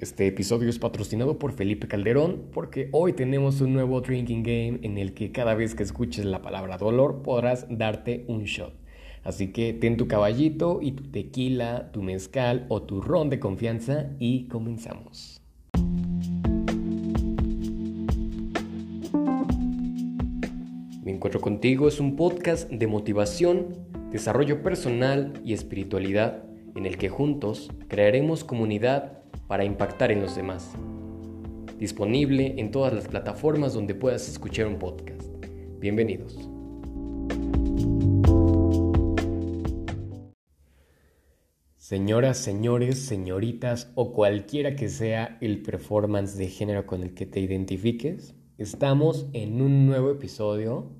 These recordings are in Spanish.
Este episodio es patrocinado por Felipe Calderón porque hoy tenemos un nuevo drinking game en el que cada vez que escuches la palabra dolor podrás darte un shot. Así que ten tu caballito y tu tequila, tu mezcal o tu ron de confianza y comenzamos. Me encuentro contigo es un podcast de motivación, desarrollo personal y espiritualidad en el que juntos crearemos comunidad para impactar en los demás. Disponible en todas las plataformas donde puedas escuchar un podcast. Bienvenidos. Señoras, señores, señoritas o cualquiera que sea el performance de género con el que te identifiques, estamos en un nuevo episodio,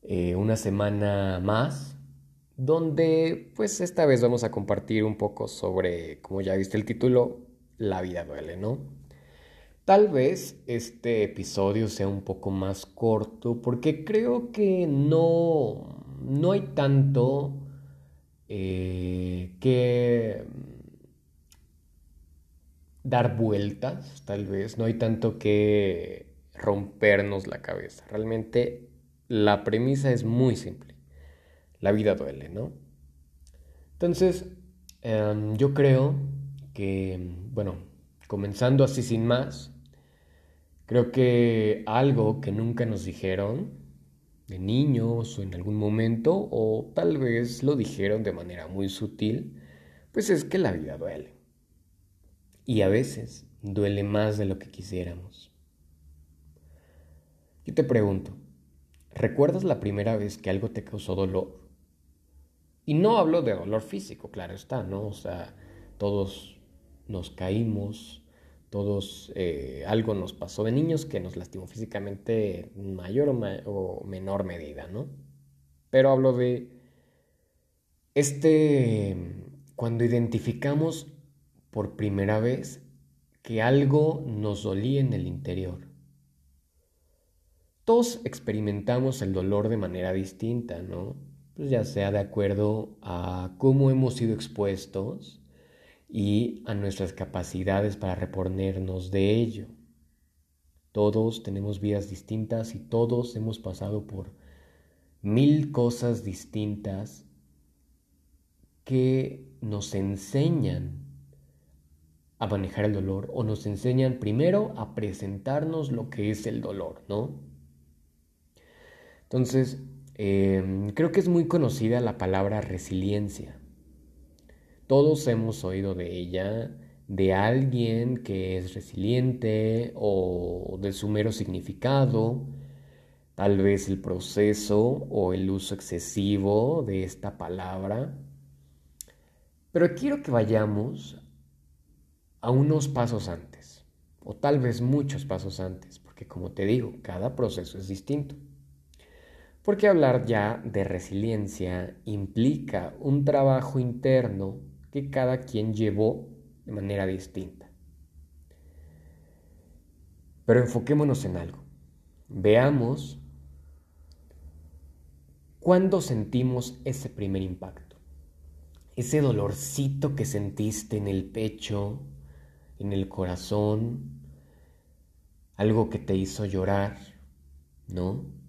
eh, una semana más, donde pues esta vez vamos a compartir un poco sobre, como ya viste el título, La vida duele, ¿no? Tal vez este episodio sea un poco más corto porque creo que no, no hay tanto eh, que dar vueltas, tal vez, no hay tanto que rompernos la cabeza. Realmente la premisa es muy simple la vida duele, ¿no? Entonces, em, yo creo que, bueno, comenzando así sin más, creo que algo que nunca nos dijeron de niños o en algún momento, o tal vez lo dijeron de manera muy sutil, pues es que la vida duele. Y a veces duele más de lo que quisiéramos. Yo te pregunto, ¿recuerdas la primera vez que algo te causó dolor? Y no hablo de dolor físico, claro está, ¿no? O sea, todos nos caímos, todos eh, algo nos pasó de niños que nos lastimó físicamente en mayor o, menor medida, ¿no? Pero hablo de este, cuando identificamos por primera vez que algo nos dolía en el interior. Todos experimentamos el dolor de manera distinta, ¿no? Pues ya sea de acuerdo a cómo hemos sido expuestos y a nuestras capacidades para reponernos de ello. Todos tenemos vidas distintas y todos hemos pasado por mil cosas distintas que nos enseñan a manejar el dolor o nos enseñan primero a presentarnos lo que es el dolor, ¿no? Entonces, Em, creo que es muy conocida la palabra resiliencia. Todos hemos oído de ella, de alguien que es resiliente o de su mero significado, tal vez el proceso o el uso excesivo de esta palabra. Pero quiero que vayamos a unos pasos antes, o tal vez muchos pasos antes, porque como te digo, cada proceso es distinto. Porque hablar ya de resiliencia implica un trabajo interno que cada quien llevó de manera distinta. Pero enfoquémonos en algo. Veamos cuándo sentimos ese primer impacto. Ese dolorcito que sentiste en el pecho, en el corazón, algo que te hizo llorar, ¿no?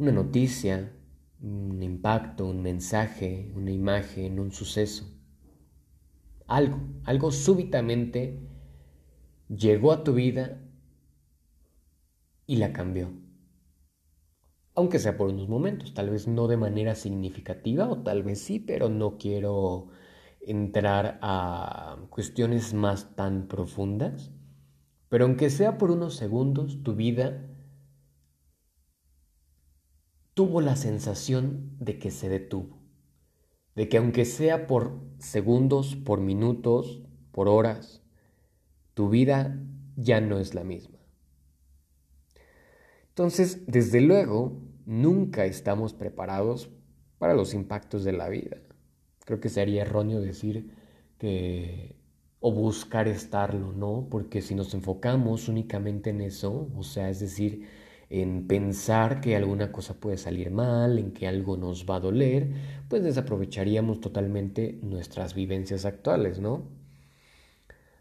Una noticia, un impacto, un mensaje, una imagen, un suceso. Algo, algo súbitamente llegó a tu vida y la cambió. Aunque sea por unos momentos, tal vez no de manera significativa o tal vez sí, pero no quiero entrar a cuestiones más tan profundas. Pero aunque sea por unos segundos, tu vida tuvo la sensación de que se detuvo, de que aunque sea por segundos, por minutos, por horas, tu vida ya no es la misma. Entonces, desde luego, nunca estamos preparados para los impactos de la vida. Creo que sería erróneo decir que o buscar estarlo, ¿no? Porque si nos enfocamos únicamente en eso, o sea, es decir, en pensar que alguna cosa puede salir mal, en que algo nos va a doler, pues desaprovecharíamos totalmente nuestras vivencias actuales, ¿no?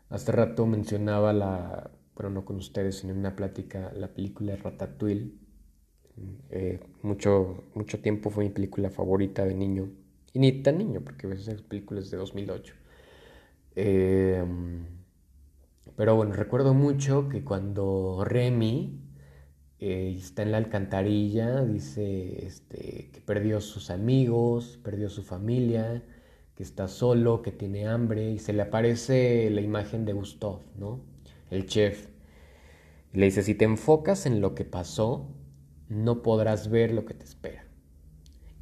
Hace rato mencionaba la, bueno, no con ustedes, sino en una plática, la película Ratatouille. Eh, mucho, mucho tiempo fue mi película favorita de niño. Y ni tan niño, porque a veces películas de 2008. Eh, pero bueno, recuerdo mucho que cuando Remy eh, está en la alcantarilla, dice este, que perdió sus amigos, perdió su familia, que está solo, que tiene hambre, y se le aparece la imagen de Gustav, ¿no? El chef. Y le dice, si te enfocas en lo que pasó, no podrás ver lo que te espera.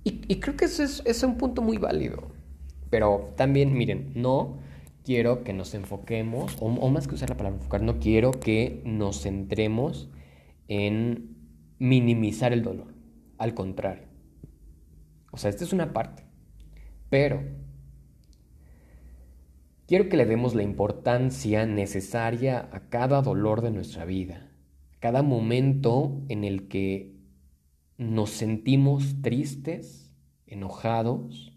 Y, creo que eso es, es un punto muy válido. Pero también, miren, no quiero que nos enfoquemos, o, más que usar la palabra enfocar, no quiero que nos centremos en minimizar el dolor. Al contrario. O sea, esta es una parte. Pero quiero que le demos la importancia necesaria a cada dolor de nuestra vida, cada momento en el que nos sentimos tristes, enojados,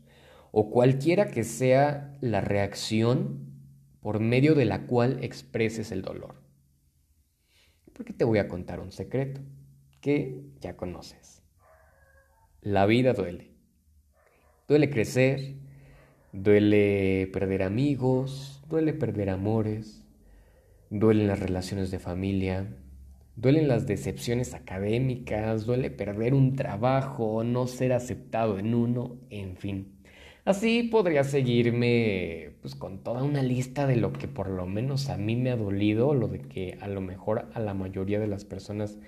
o cualquiera que sea la reacción por medio de la cual expreses el dolor. Porque te voy a contar un secreto que ya conoces. La vida duele. Duele crecer, duele perder amigos, duele perder amores, duelen las relaciones de familia, duelen las decepciones académicas, duele perder un trabajo, no ser aceptado en uno, en fin. Así podría seguirme pues con toda una lista de lo que por lo menos a mí me ha dolido, lo de que a lo mejor a la mayoría de las personas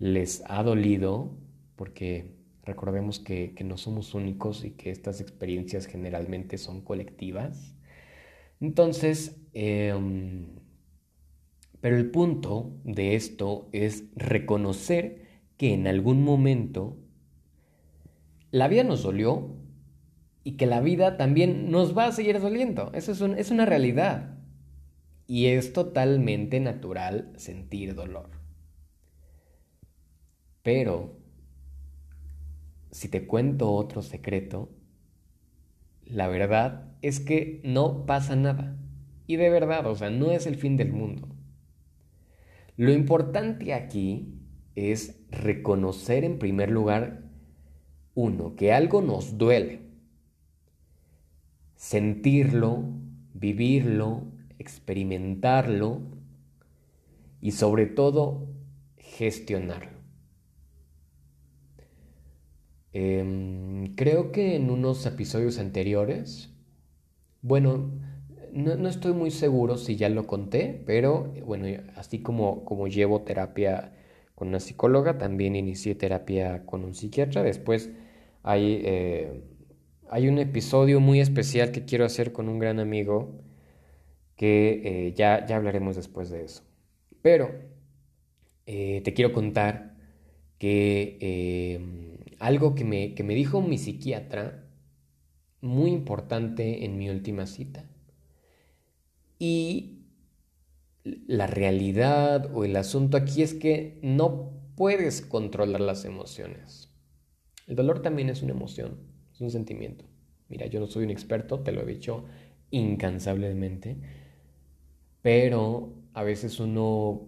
les ha dolido, porque recordemos que, no somos únicos y que estas experiencias generalmente son colectivas. Entonces, em, pero el punto de esto es reconocer que en algún momento la vida nos dolió, y que la vida también nos va a seguir doliendo. Eso es, es una realidad. Y es totalmente natural sentir dolor. Pero, si te cuento otro secreto, la verdad es que no pasa nada. Y de verdad, o sea, no es el fin del mundo. Lo importante aquí es reconocer en primer lugar, uno, que algo nos duele sentirlo, vivirlo, experimentarlo y sobre todo gestionarlo. Em, creo que en unos episodios anteriores, bueno, no, estoy muy seguro si ya lo conté, pero bueno, así como, como llevo terapia con una psicóloga, también inicié terapia con un psiquiatra. Después hay eh, hay un episodio muy especial que quiero hacer con un gran amigo que eh, ya, ya hablaremos después de eso. Pero eh, te quiero contar que em, algo que me, que me dijo mi psiquiatra, muy importante en mi última cita. Y la realidad o el asunto aquí es que no puedes controlar las emociones. El dolor también es una emoción un sentimiento. Mira, yo no soy un experto, te lo he dicho incansablemente, pero a veces uno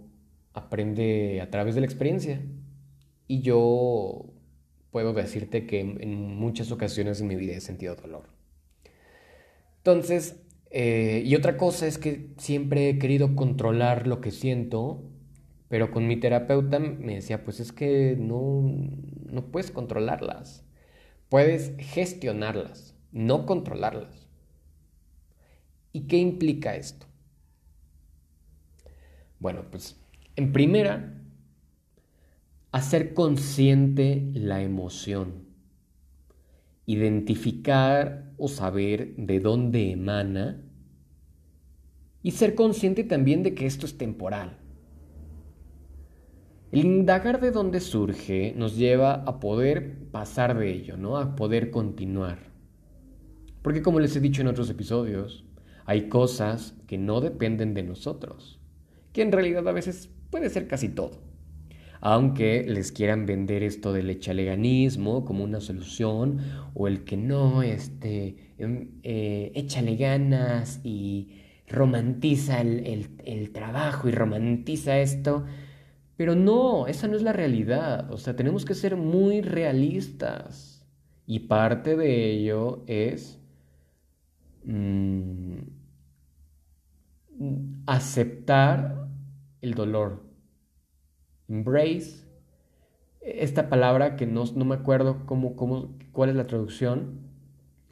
aprende a través de la experiencia. Y yo puedo decirte que en muchas ocasiones en mi vida he sentido dolor. Entonces, eh, y otra cosa es que siempre he querido controlar lo que siento, pero con mi terapeuta me decía, pues es que no, no puedes controlarlas. Puedes gestionarlas, no controlarlas. ¿Y qué implica esto? Bueno, pues en primera, hacer consciente la emoción, identificar o saber de dónde emana y ser consciente también de que esto es temporal. El indagar de dónde surge nos lleva a poder pasar de ello, ¿no? A poder continuar. Porque como les he dicho en otros episodios, hay cosas que no dependen de nosotros, que en realidad a veces puede ser casi todo. Aunque les quieran vender esto del echaleganismo como una solución, o el que no, este, em, eh, échale ganas y romantiza el, trabajo y romantiza esto. Pero no, esa no es la realidad. O sea, tenemos que ser muy realistas. Y parte de ello es mm, aceptar el dolor. Embrace. Esta palabra que no, me acuerdo cómo, cómo, cuál es la traducción,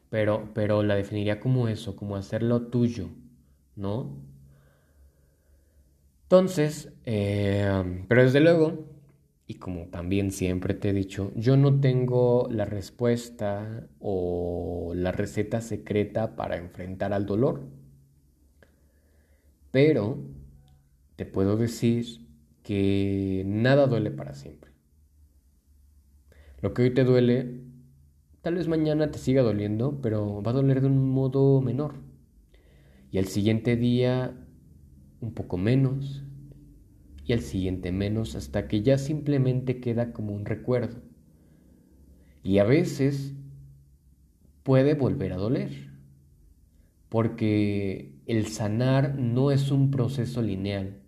pero, pero la definiría como eso, como hacerlo tuyo. ¿no? Entonces, eh, pero desde luego, y como también siempre te he dicho, yo no tengo la respuesta o la receta secreta para enfrentar al dolor. Pero te puedo decir que nada duele para siempre. Lo que hoy te duele, tal vez mañana te siga doliendo, pero va a doler de un modo menor y al siguiente día un poco menos y al siguiente menos hasta que ya simplemente queda como un recuerdo. Y a veces puede volver a doler, porque el sanar no es un proceso lineal,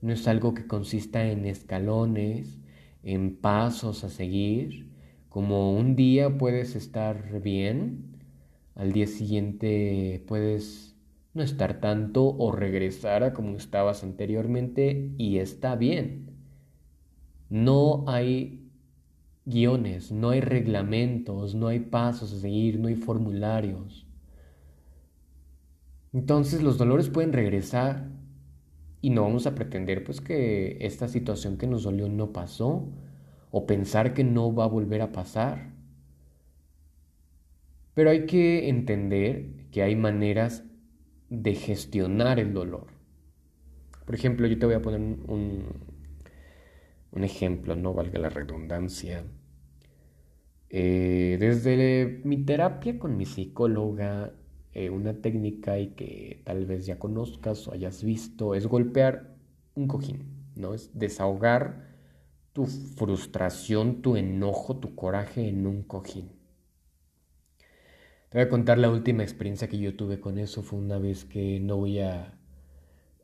no es algo que consista en escalones, en pasos a seguir, como un día puedes estar bien, al día siguiente puedes no estar tanto o regresar a como estabas anteriormente y está bien. No hay guiones, no hay reglamentos, no hay pasos a seguir, no hay formularios. Entonces los dolores pueden regresar y no vamos a pretender pues que esta situación que nos dolió no pasó o pensar que no va a volver a pasar. Pero hay que entender que hay maneras de gestionar el dolor. Por ejemplo, yo te voy a poner un, un ejemplo, no valga la redundancia. Eh, desde mi terapia con mi psicóloga, eh, una técnica y que tal vez ya conozcas o hayas visto es golpear un cojín, ¿no? Es desahogar tu frustración, tu enojo, tu coraje en un cojín. Te voy a contar la última experiencia que yo tuve con eso. Fue una vez que no voy a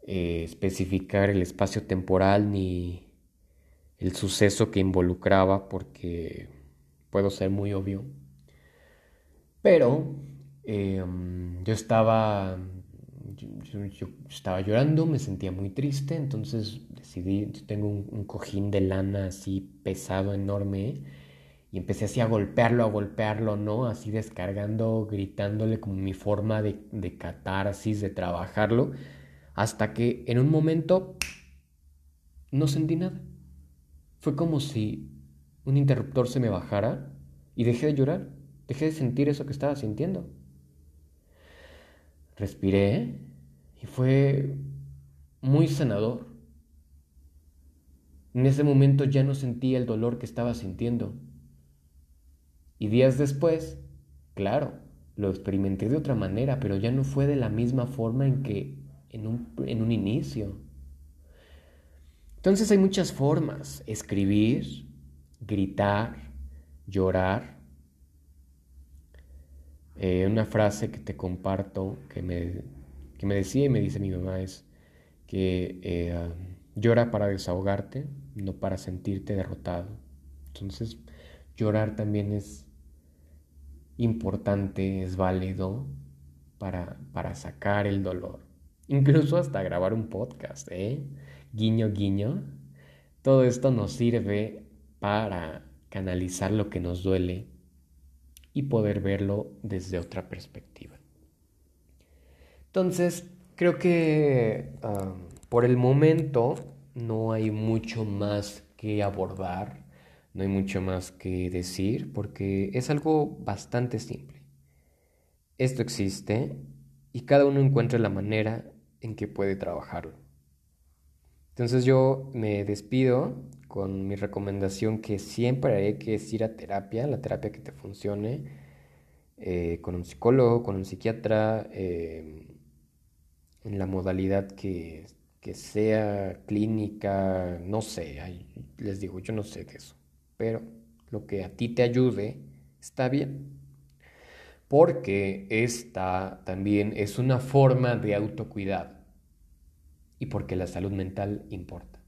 eh, especificar el espacio temporal ni el suceso que involucraba porque puedo ser muy obvio. Pero em, yo estaba yo, estaba llorando, me sentía muy triste, entonces decidí, tengo un, un cojín de lana así pesado, enorme, y empecé así a golpearlo, a golpearlo, ¿no? Así descargando, gritándole como mi forma de, de catarsis, de trabajarlo, hasta que en un momento no sentí nada. Fue como si un interruptor se me bajara y dejé de llorar, dejé de sentir eso que estaba sintiendo. Respiré y fue muy sanador. En ese momento ya no sentía el dolor que estaba sintiendo y días después, claro, lo experimenté de otra manera, pero ya no fue de la misma forma en que en un, en un inicio. Entonces hay muchas formas, escribir, gritar, llorar. Eh, una frase que te comparto, que me, que me decía y me dice mi mamá es que eh, llora para desahogarte, no para sentirte derrotado. Entonces, llorar también es importante, es válido para, para sacar el dolor. Incluso hasta grabar un podcast, ¿eh? Guiño, guiño. Todo esto nos sirve para canalizar lo que nos duele y poder verlo desde otra perspectiva. Entonces, creo que ah, por el momento no hay mucho más que abordar no hay mucho más que decir porque es algo bastante simple. Esto existe y cada uno encuentra la manera en que puede trabajarlo. Entonces yo me despido con mi recomendación que siempre hay que ir a terapia, la terapia que te funcione, eh, con un psicólogo, con un psiquiatra, eh, en la modalidad que, que, sea clínica, no sé, les digo, yo no sé de eso pero lo que a ti te ayude está bien. porque esta también es una forma de autocuidado y porque la salud mental importa.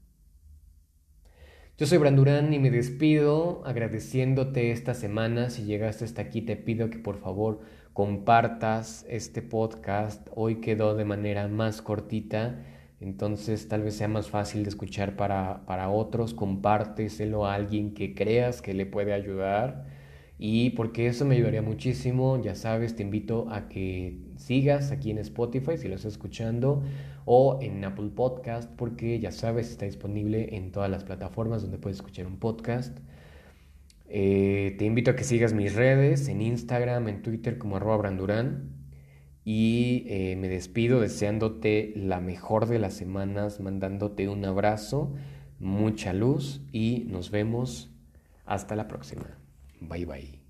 Yo soy Brandurán y me despido agradeciéndote esta semana. Si llegaste hasta aquí, te pido que por favor compartas este podcast. Hoy quedó de manera más cortita, entonces tal vez sea más fácil de escuchar para, para otros. Compárteselo a alguien que creas que le puede ayudar. Y porque eso me ayudaría muchísimo, ya sabes, te invito a que sigas aquí en Spotify si lo estás escuchando o en Apple Podcast porque ya sabes, está disponible en todas las plataformas donde puedes escuchar un podcast. Eh, te invito a que sigas mis redes en Instagram, en Twitter como arroba brandurán. Y eh, me despido deseándote la mejor de las semanas, mandándote un abrazo, mucha luz y nos vemos hasta la próxima. Bye bye.